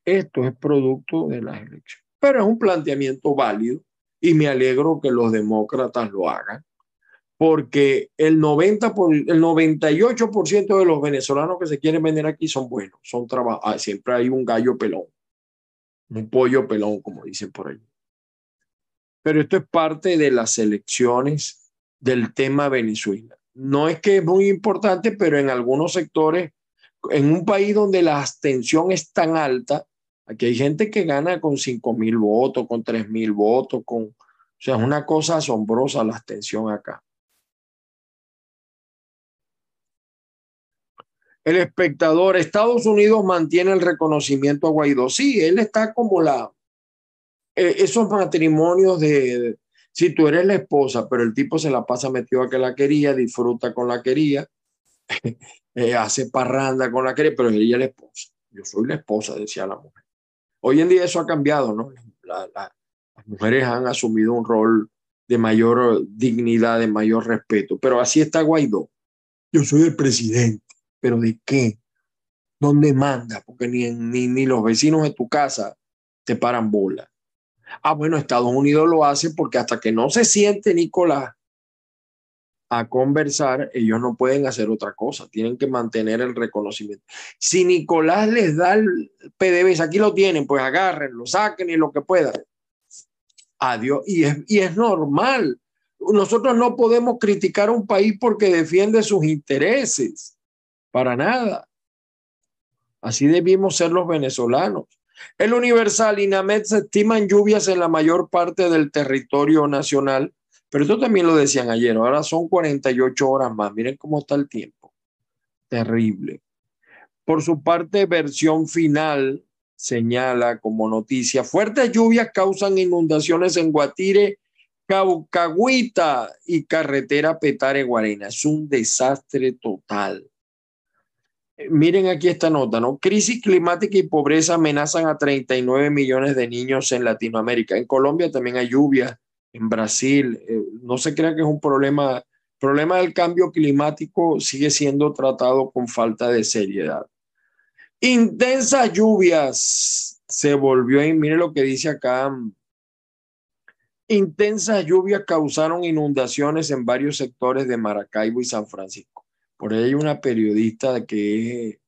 Esto es producto de las elecciones. Pero es un planteamiento válido y me alegro que los demócratas lo hagan, porque el, 90 por, el 98% de los venezolanos que se quieren venir aquí son buenos, son trabajadores. Ah, siempre hay un gallo pelón, un pollo pelón, como dicen por ahí. Pero esto es parte de las elecciones del tema Venezuela. No es que es muy importante, pero en algunos sectores en un país donde la abstención es tan alta, aquí hay gente que gana con 5 mil votos, con 3 mil votos, con, o sea, es una cosa asombrosa la abstención acá. El espectador, Estados Unidos mantiene el reconocimiento a Guaidó. Sí, él está como la, esos matrimonios de, si tú eres la esposa, pero el tipo se la pasa metido a que la quería, disfruta con la quería, [laughs] Eh, hace parranda con la que pero ella es la esposa. Yo soy la esposa, decía la mujer. Hoy en día eso ha cambiado, ¿no? las mujeres han asumido un rol de mayor dignidad, de mayor respeto, pero así está Guaidó. Yo soy el presidente, pero ¿de qué? ¿Dónde manda? Porque ni, ni, ni los vecinos de tu casa te paran bola. Ah, bueno, Estados Unidos lo hace porque hasta que no se siente Nicolás a conversar, ellos no pueden hacer otra cosa, tienen que mantener el reconocimiento. Si Nicolás les da el PDVSA, aquí lo tienen, pues agárrenlo, saquen y lo que puedan. Adiós. Y es, y es normal. Nosotros no podemos criticar a un país porque defiende sus intereses, para nada. Así debimos ser los venezolanos. El Universal y NAMED se estiman lluvias en la mayor parte del territorio nacional Pero esto también lo decían ayer, ahora son 48 horas más. Miren cómo está el tiempo. Terrible. Por su parte, versión final señala como noticia, fuertes lluvias causan inundaciones en Guatire, Caucagüita y carretera Petare Guarena. Es un desastre total. Miren aquí esta nota, ¿no? Crisis climática y pobreza amenazan a 39 millones de niños en Latinoamérica. En Colombia también hay lluvia, en Brasil. Eh, no se crea que es un problema. El problema del cambio climático sigue siendo tratado con falta de seriedad. Intensas lluvias se volvió, y mire lo que dice acá. Intensas lluvias causaron inundaciones en varios sectores de Maracaibo y San Francisco. Por ahí hay una periodista que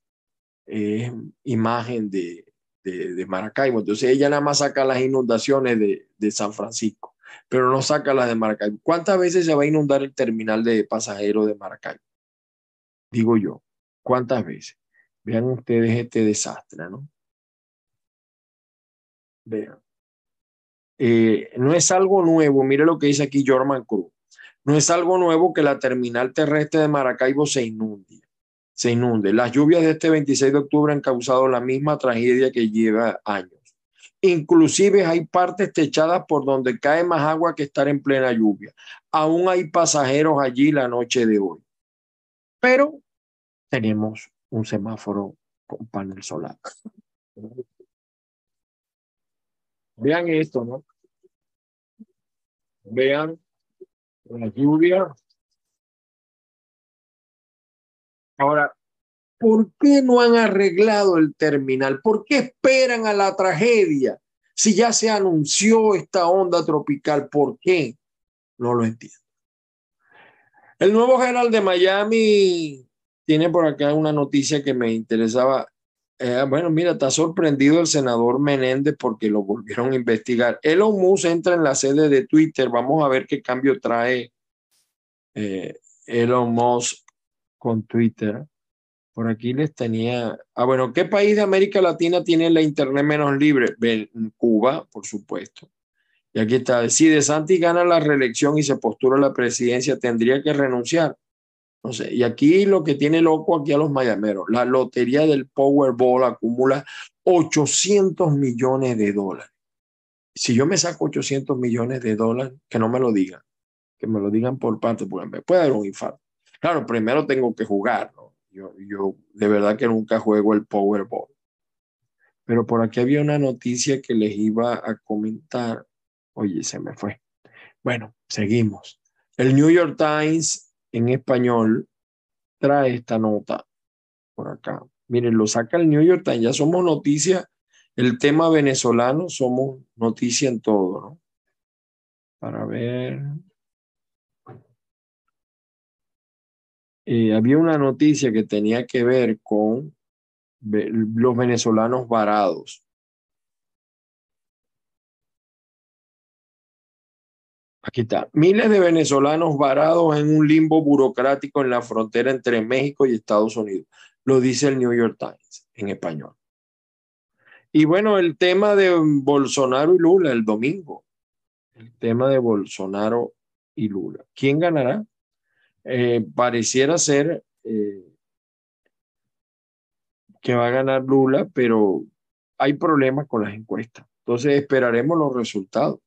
es, imagen de, de, Maracaibo. Entonces ella nada más saca las inundaciones de, de San Francisco, pero no saca las de Maracaibo. ¿Cuántas veces se va a inundar el terminal de pasajeros de Maracaibo? Digo yo, ¿cuántas veces? Vean ustedes este desastre, ¿no? Vean. Eh, no es algo nuevo, mire lo que dice aquí Jorman Cruz. No es algo nuevo que la terminal terrestre de Maracaibo se inunde. Se inunde. Las lluvias de este 26 de octubre han causado la misma tragedia que lleva años. Inclusive hay partes techadas por donde cae más agua que estar en plena lluvia. Aún hay pasajeros allí la noche de hoy. Pero tenemos un semáforo con panel solar. Vean esto, ¿no? Vean la lluvia. Ahora, ¿por qué no han arreglado el terminal? ¿Por qué esperan a la tragedia? Si ya se anunció esta onda tropical, ¿por qué? No lo entiendo. El nuevo general de Miami tiene por acá una noticia que me interesaba. Eh, bueno, mira, está sorprendido el senador Menéndez porque lo volvieron a investigar. Elon Musk entra en la sede de Twitter. Vamos a ver qué cambio trae eh, Elon Musk con Twitter. Por aquí les tenía. Ah, bueno, ¿qué país de América Latina tiene la Internet menos libre? Cuba, por supuesto. Y aquí está. Si De Santi gana la reelección y se postula a la presidencia, tendría que renunciar. Sé, y aquí lo que tiene loco aquí a los mayameros, la lotería del Powerball acumula 800 millones de dólares. Si yo me saco 800 millones de dólares, que no me lo digan, que me lo digan por parte, porque me puede dar un infarto. Claro, primero tengo que jugar, ¿no? Yo, yo de verdad que nunca juego el Powerball. Pero por aquí había una noticia que les iba a comentar. Oye, se me fue. Bueno, seguimos. El New York Times en español trae esta nota por acá. Miren, lo saca el New York Times, ya somos noticia, el tema venezolano somos noticia en todo, ¿no? Para ver. Eh, había una noticia que tenía que ver con los venezolanos varados. Aquí está. Miles de venezolanos varados en un limbo burocrático en la frontera entre México y Estados Unidos. Lo dice el New York Times en español. Y bueno, el tema de Bolsonaro y Lula el domingo. El tema de Bolsonaro y Lula. ¿Quién ganará? Eh, pareciera ser eh, que va a ganar Lula, pero hay problemas con las encuestas. Entonces esperaremos los resultados.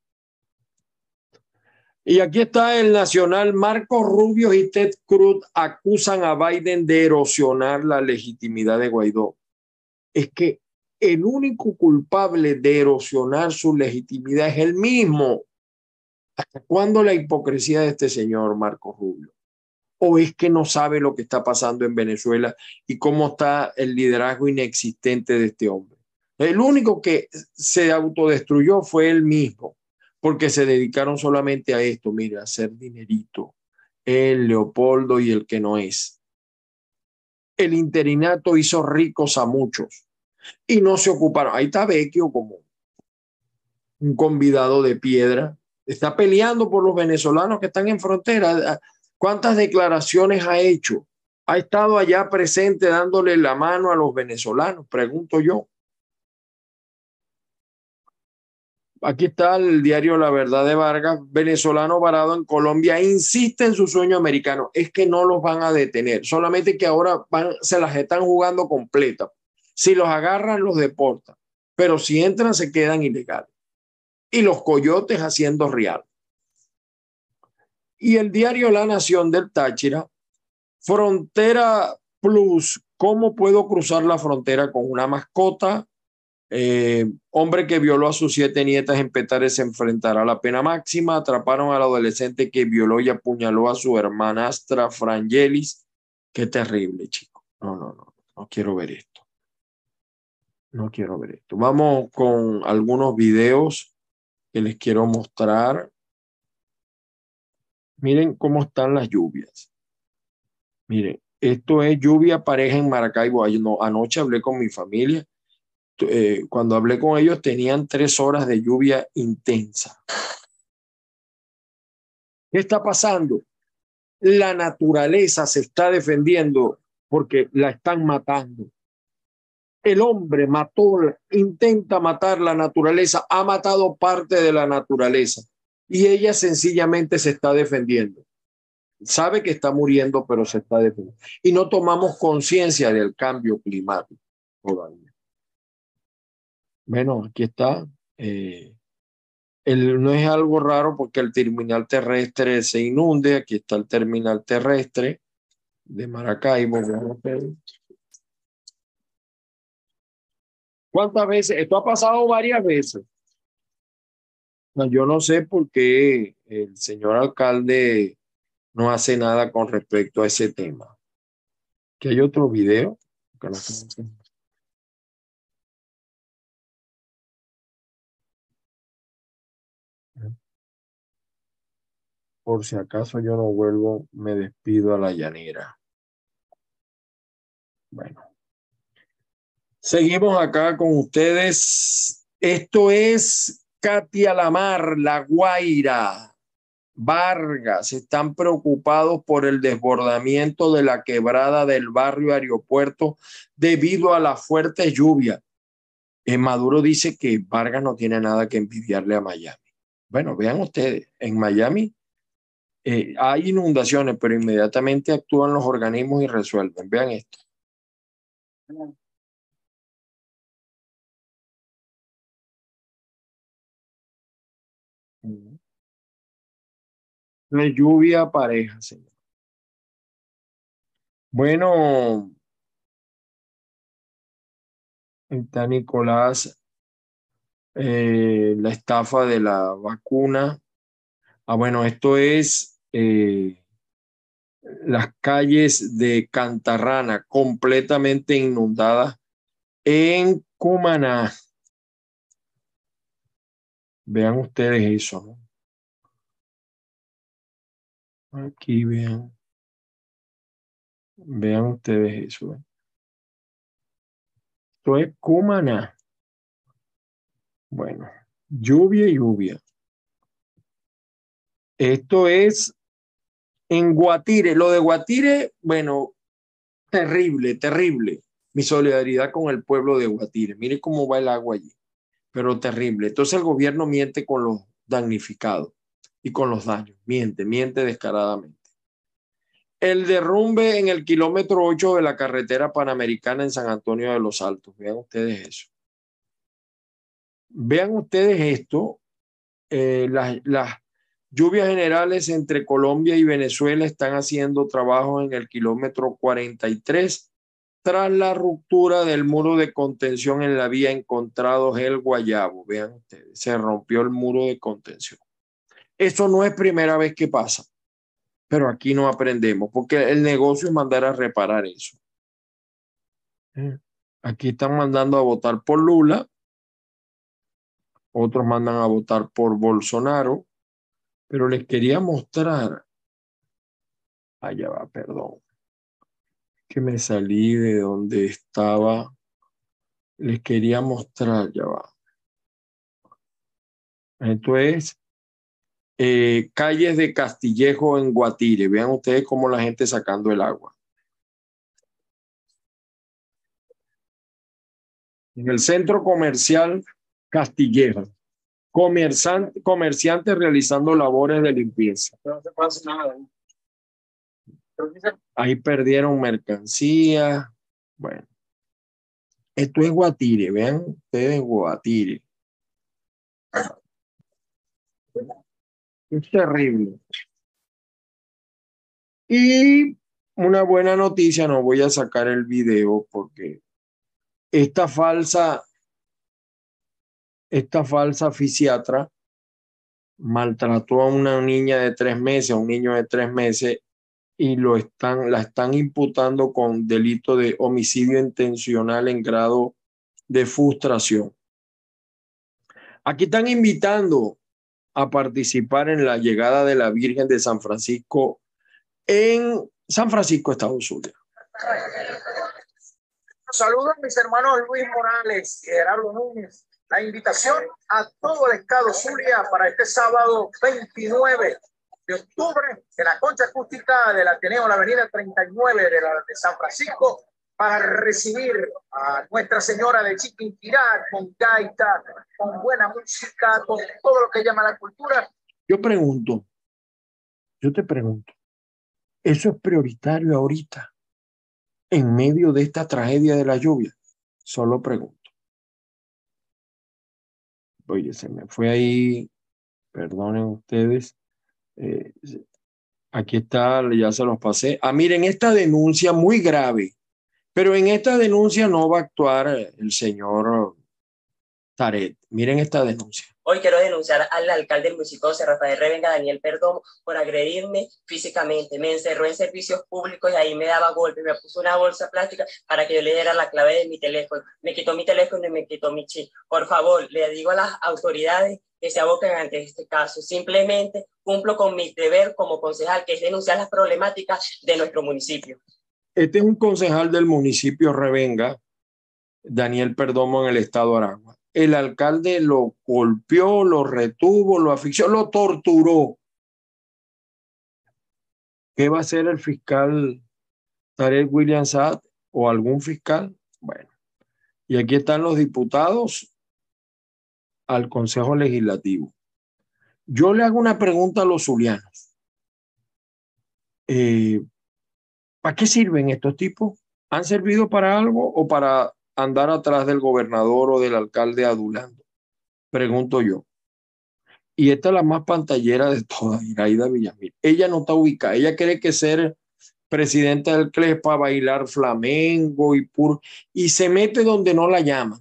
Y aquí está el nacional. Marcos Rubio y Ted Cruz acusan a Biden de erosionar la legitimidad de Guaidó. Es que el único culpable de erosionar su legitimidad es el mismo. ¿Hasta cuándo la hipocresía de este señor Marcos Rubio? ¿O es que no sabe lo que está pasando en Venezuela y cómo está el liderazgo inexistente de este hombre? El único que se autodestruyó fue él mismo porque se dedicaron solamente a esto, mire, a hacer dinerito. El Leopoldo y el que no es. El interinato hizo ricos a muchos y no se ocuparon. Ahí está Vecchio como un convidado de piedra. Está peleando por los venezolanos que están en frontera. ¿Cuántas declaraciones ha hecho? Ha estado allá presente dándole la mano a los venezolanos, pregunto yo. Aquí está el diario La Verdad de Vargas, venezolano varado en Colombia, insiste en su sueño americano. Es que no los van a detener, solamente que ahora se las están jugando completas. Si los agarran, los deportan, pero si entran, se quedan ilegales. Y los coyotes haciendo real. Y el diario La Nación del Táchira, Frontera Plus, ¿cómo puedo cruzar la frontera con una mascota? Eh, hombre que violó a sus siete nietas en Petare se enfrentará a la pena máxima. Atraparon al adolescente que violó y apuñaló a su hermanastra Frangelis. Qué terrible, chico. No, no, no, no quiero ver esto. No quiero ver esto. Vamos con algunos videos que les quiero mostrar. Miren cómo están las lluvias. Miren, esto es lluvia pareja en Maracaibo. Anoche hablé con mi familia. Eh, cuando hablé con ellos tenían tres horas de lluvia intensa. ¿Qué está pasando? La naturaleza se está defendiendo porque la están matando. El hombre mató, intenta matar la naturaleza, ha matado parte de la naturaleza y ella sencillamente se está defendiendo. Sabe que está muriendo, pero se está defendiendo. Y no tomamos conciencia del cambio climático todavía. Bueno, aquí está. Eh, el, no es algo raro porque el terminal terrestre se inunde. Aquí está el terminal terrestre de Maracaibo. ¿Cuántas veces? Esto ha pasado varias veces. No, yo no sé por qué el señor alcalde no hace nada con respecto a ese tema. Que hay otro video. Por si acaso yo no vuelvo, me despido a la llanera. Bueno. Seguimos acá con ustedes. Esto es Katia Lamar, La Guaira, Vargas, están preocupados por el desbordamiento de la quebrada del barrio aeropuerto debido a la fuerte lluvia. Eh, Maduro dice que Vargas no tiene nada que envidiarle a Miami. Bueno, vean ustedes, en Miami eh, hay inundaciones, pero inmediatamente actúan los organismos y resuelven. Vean esto. La lluvia pareja, señor. Bueno, está Nicolás, eh, la estafa de la vacuna. Ah, bueno, esto es eh, las calles de Cantarrana completamente inundadas en Cumaná. Vean ustedes eso, Aquí vean. Vean ustedes eso. Esto es Cumaná. Bueno, lluvia y lluvia. Esto es en Guatire. Lo de Guatire, bueno, terrible, terrible. Mi solidaridad con el pueblo de Guatire. Mire cómo va el agua allí pero terrible. Entonces el gobierno miente con los damnificados y con los daños, miente, miente descaradamente. El derrumbe en el kilómetro 8 de la carretera panamericana en San Antonio de los Altos. Vean ustedes eso. Vean ustedes esto. Eh, las, las lluvias generales entre Colombia y Venezuela están haciendo trabajo en el kilómetro 43 tras la ruptura del muro de contención en la vía encontrado el Guayabo. Vean ustedes, se rompió el muro de contención. Eso no es primera vez que pasa, pero aquí no aprendemos, porque el negocio es mandar a reparar eso. Eh, aquí están mandando a votar por Lula, otros mandan a votar por Bolsonaro, pero les quería mostrar, allá va, perdón que me salí de donde estaba. Les quería mostrar, ya va. Esto es eh, calles de Castillejo en Guatire. Vean ustedes cómo la gente sacando el agua. En el centro comercial Castillejo. Comerciante- comerciantes realizando labores de limpieza. No se pasa nada. Ahí perdieron mercancía. Bueno, esto es Guatire, vean ustedes Guatire. Es terrible. Y una buena noticia, no voy a sacar el video porque esta falsa, esta falsa fisiatra maltrató a una niña de tres meses, a un niño de tres meses y lo están, la están imputando con delito de homicidio intencional en grado de frustración. Aquí están invitando a participar en la llegada de la Virgen de San Francisco en San Francisco, Estados Unidos. Saludos mis hermanos Luis Morales y Gerardo Núñez. La invitación a todo el estado Zulia para este sábado 29 de octubre en la concha acústica del Ateneo, la avenida 39 de, la, de San Francisco, para recibir a Nuestra Señora de Chiquinquirá con gaita, con buena música, con todo lo que llama la cultura. Yo pregunto, yo te pregunto, ¿eso es prioritario ahorita en medio de esta tragedia de la lluvia? Solo pregunto. Oye, se me fue ahí, perdonen ustedes. Eh, aquí está, ya se los pasé. Ah, miren, esta denuncia muy grave, pero en esta denuncia no va a actuar el señor Taret. Miren esta denuncia. Hoy quiero denunciar al alcalde del municipio de Rafael Revenga, Daniel Perdomo, por agredirme físicamente. Me encerró en servicios públicos y ahí me daba golpes. Me puso una bolsa plástica para que yo le diera la clave de mi teléfono. Me quitó mi teléfono y me quitó mi chip. Por favor, le digo a las autoridades que se aboquen ante este caso. Simplemente cumplo con mi deber como concejal, que es denunciar las problemáticas de nuestro municipio. Este es un concejal del municipio Revenga, Daniel Perdomo, en el estado de Aragua. El alcalde lo golpeó, lo retuvo, lo asfixió, lo torturó. ¿Qué va a hacer el fiscal Tarek William Saad o algún fiscal? Bueno, y aquí están los diputados al Consejo Legislativo. Yo le hago una pregunta a los zulianos. Eh, ¿Para qué sirven estos tipos? ¿Han servido para algo o para andar atrás del gobernador o del alcalde adulando? Pregunto yo. Y esta es la más pantallera de todas, Iraida Villamil. Ella no está ubicada. Ella cree que ser presidenta del CLES para bailar flamenco y puro, y se mete donde no la llaman.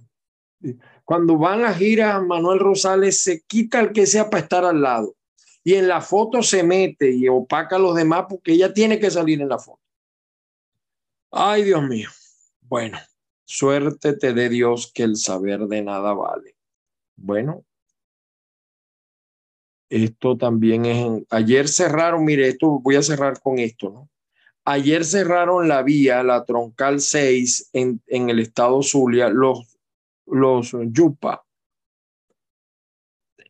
Cuando van a gira, Manuel Rosales se quita el que sea para estar al lado. Y en la foto se mete y opaca a los demás porque ella tiene que salir en la foto. Ay, Dios mío. Bueno, suerte te dé Dios que el saber de nada vale. Bueno, esto también es. Ayer cerraron, mire, esto voy a cerrar con esto, ¿no? Ayer cerraron la vía, la troncal 6 en, en el estado Zulia, los, los Yupa.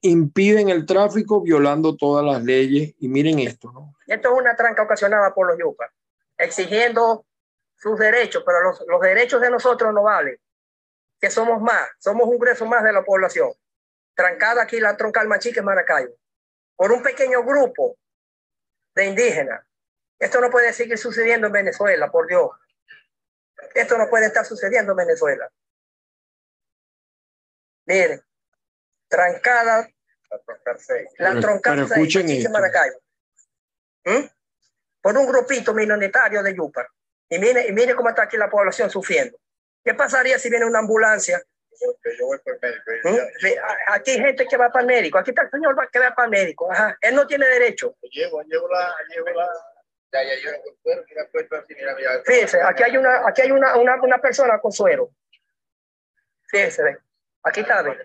Impiden el tráfico violando todas las leyes. Y miren esto, ¿no? Esto es una tranca ocasionada por los Yupa, exigiendo sus derechos, pero los, los, derechos de nosotros no valen, que somos más, somos un grueso más de la población. Trancada aquí la troncal Machique Maracaibo, por un pequeño grupo de indígenas. Esto no puede seguir sucediendo en Venezuela, por Dios. Esto no puede estar sucediendo en Venezuela. Miren, trancada la troncal Machique Maracaibo. ¿Mm? Por un grupito minoritario de Yupa. Y mire, y mire cómo está aquí la población sufriendo. ¿Qué pasaría si viene una ambulancia? ¿Mm? Aquí hay gente que va para el médico. Aquí está el señor va a quedar para el médico. Ajá. Él no tiene derecho. Llevo, llevo la, llevo la. Ya, ya, yo Fíjese, aquí hay una, aquí hay una, una, una persona con suero. Fíjese, ve. Aquí está, ve.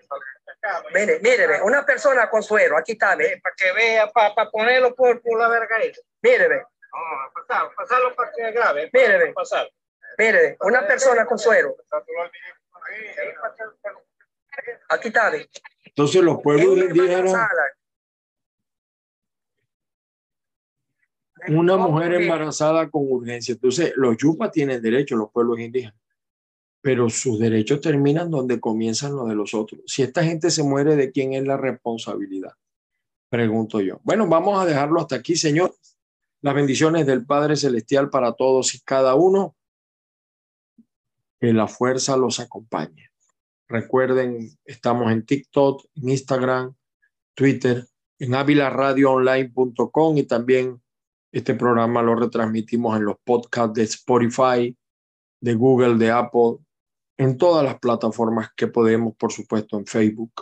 Mire, mire, ve. Una persona con suero. Aquí está, ve. Para que vea, para, para ponerlo por, por la verga. Mire, ve. Ah, pasar, pasarlo para que grabe. Mire, ve. Pasar. Mire, una persona con suero. Aquí está. Entonces los pueblos indígenas, una mujer embarazada con urgencia. Entonces los yupas tienen derecho, los pueblos indígenas. pero sus derechos terminan donde comienzan los de los otros. Si esta gente se muere, ¿de quién es la responsabilidad? Pregunto yo. Bueno, vamos a dejarlo hasta aquí, señor. Las bendiciones del Padre Celestial para todos y cada uno. Que la fuerza los acompañe. Recuerden, estamos en TikTok, Instagram, Twitter, en avilaradioonline.com y también este programa lo retransmitimos en los podcasts de Spotify, de Google, de Apple, en todas las plataformas que podemos, por supuesto, en Facebook.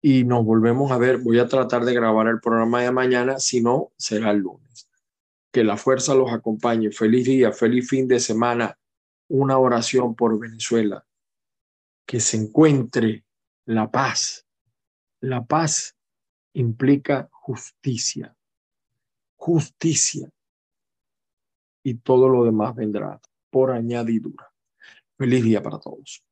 Y nos volvemos a ver. Voy a tratar de grabar el programa de mañana, si no, será el lunes. Que la fuerza los acompañe. Feliz día, feliz fin de semana. Una oración por Venezuela. Que se encuentre la paz. La paz implica justicia. Justicia. Y todo lo demás vendrá por añadidura. Feliz día para todos.